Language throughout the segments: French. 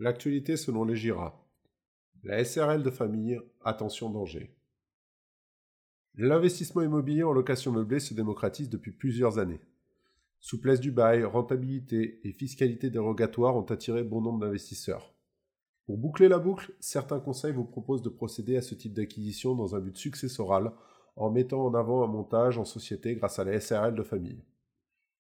L'actualité selon les GIRA. La SRL de famille, attention danger. L'investissement immobilier en location meublée se démocratise depuis plusieurs années. Souplesse du bail, rentabilité et fiscalité dérogatoire ont attiré bon nombre d'investisseurs. Pour boucler la boucle, certains conseils vous proposent de procéder à ce type d'acquisition dans un but successoral en mettant en avant un montage en société grâce à la SRL de famille.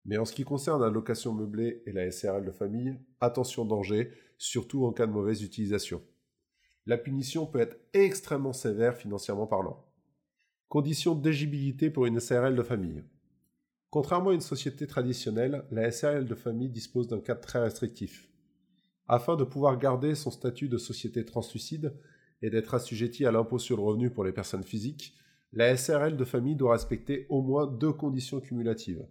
Mais en ce qui concerne la location meublée et la SRL de famille, attention danger, surtout en cas de mauvaise utilisation. La punition peut être extrêmement sévère financièrement parlant. Conditions d'éligibilité pour une SRL de famille. Contrairement à une société traditionnelle, la SRL de famille dispose d'un cadre très restrictif. Afin de pouvoir garder son statut de société translucide et d'être assujetti à l'impôt sur le revenu pour les personnes physiques, la SRL de famille doit respecter au moins deux conditions cumulatives.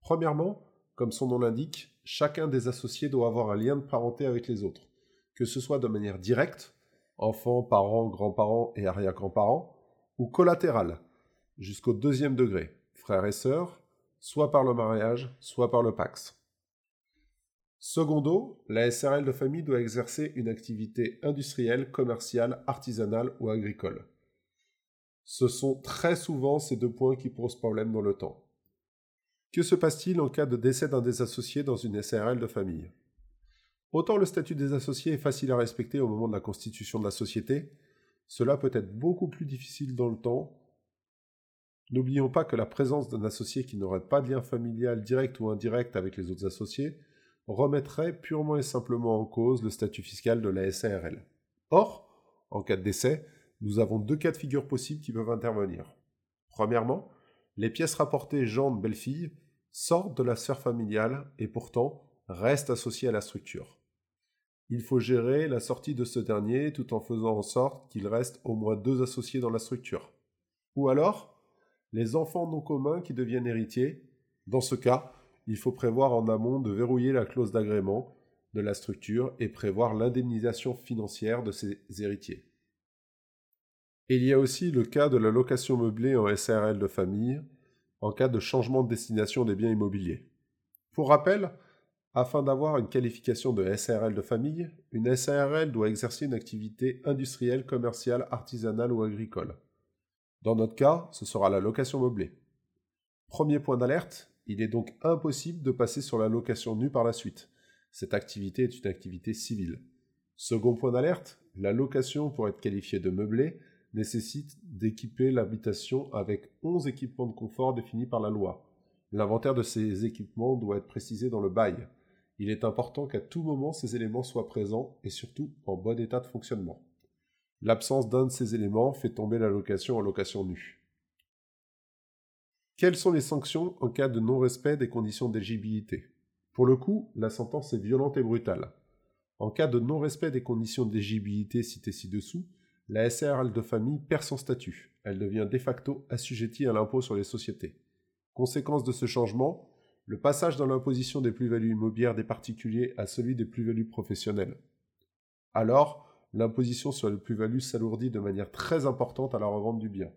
Premièrement, comme son nom l'indique, chacun des associés doit avoir un lien de parenté avec les autres, que ce soit de manière directe, enfants, parents, grands-parents et arrière-grands-parents, ou collatérale, jusqu'au deuxième degré, frères et sœurs, soit par le mariage, soit par le Pax. Secondo, la SRL de famille doit exercer une activité industrielle, commerciale, artisanale ou agricole. Ce sont très souvent ces deux points qui posent problème dans le temps. Que se passe-t-il en cas de décès d'un des associés dans une SRL de famille? Autant le statut des associés est facile à respecter au moment de la constitution de la société, cela peut être beaucoup plus difficile dans le temps. N'oublions pas que la présence d'un associé qui n'aurait pas de lien familial direct ou indirect avec les autres associés remettrait purement et simplement en cause le statut fiscal de la SARL. Or, en cas de décès, nous avons deux cas de figure possibles qui peuvent intervenir. Premièrement, les pièces rapportées gendre belle-fille sortent de la sphère familiale et pourtant restent associées à la structure. Il faut gérer la sortie de ce dernier tout en faisant en sorte qu'il reste au moins deux associés dans la structure. Ou alors, les enfants non communs qui deviennent héritiers. Dans ce cas, il faut prévoir en amont de verrouiller la clause d'agrément de la structure et prévoir l'indemnisation financière de ces héritiers il y a aussi le cas de la location meublée en SRL de famille, en cas de changement de destination des biens immobiliers. Pour rappel, afin d'avoir une qualification de SRL de famille, une SARL doit exercer une activité industrielle, commerciale, artisanale ou agricole. Dans notre cas, ce sera la location meublée. Premier point d'alerte, il est donc impossible de passer sur la location nue par la suite. Cette activité est une activité civile. Second point d'alerte, la location pour être qualifiée de meublée nécessite d'équiper l'habitation avec 11 équipements de confort définis par la loi. L'inventaire de ces équipements doit être précisé dans le bail. Il est important qu'à tout moment ces éléments soient présents et surtout en bon état de fonctionnement. L'absence d'un de ces éléments fait tomber la location en location nue. Quelles sont les sanctions en cas de non-respect des conditions d'éligibilité? Pour le coup, la sentence est violente et brutale. En cas de non-respect des conditions d'éligibilité citées ci-dessous, la SRL de famille perd son statut. Elle devient de facto assujettie à l'impôt sur les sociétés. Conséquence de ce changement, le passage dans l'imposition des plus-values immobilières des particuliers à celui des plus-values professionnelles. Alors, l'imposition sur les plus-values s'alourdit de manière très importante à la revente du bien.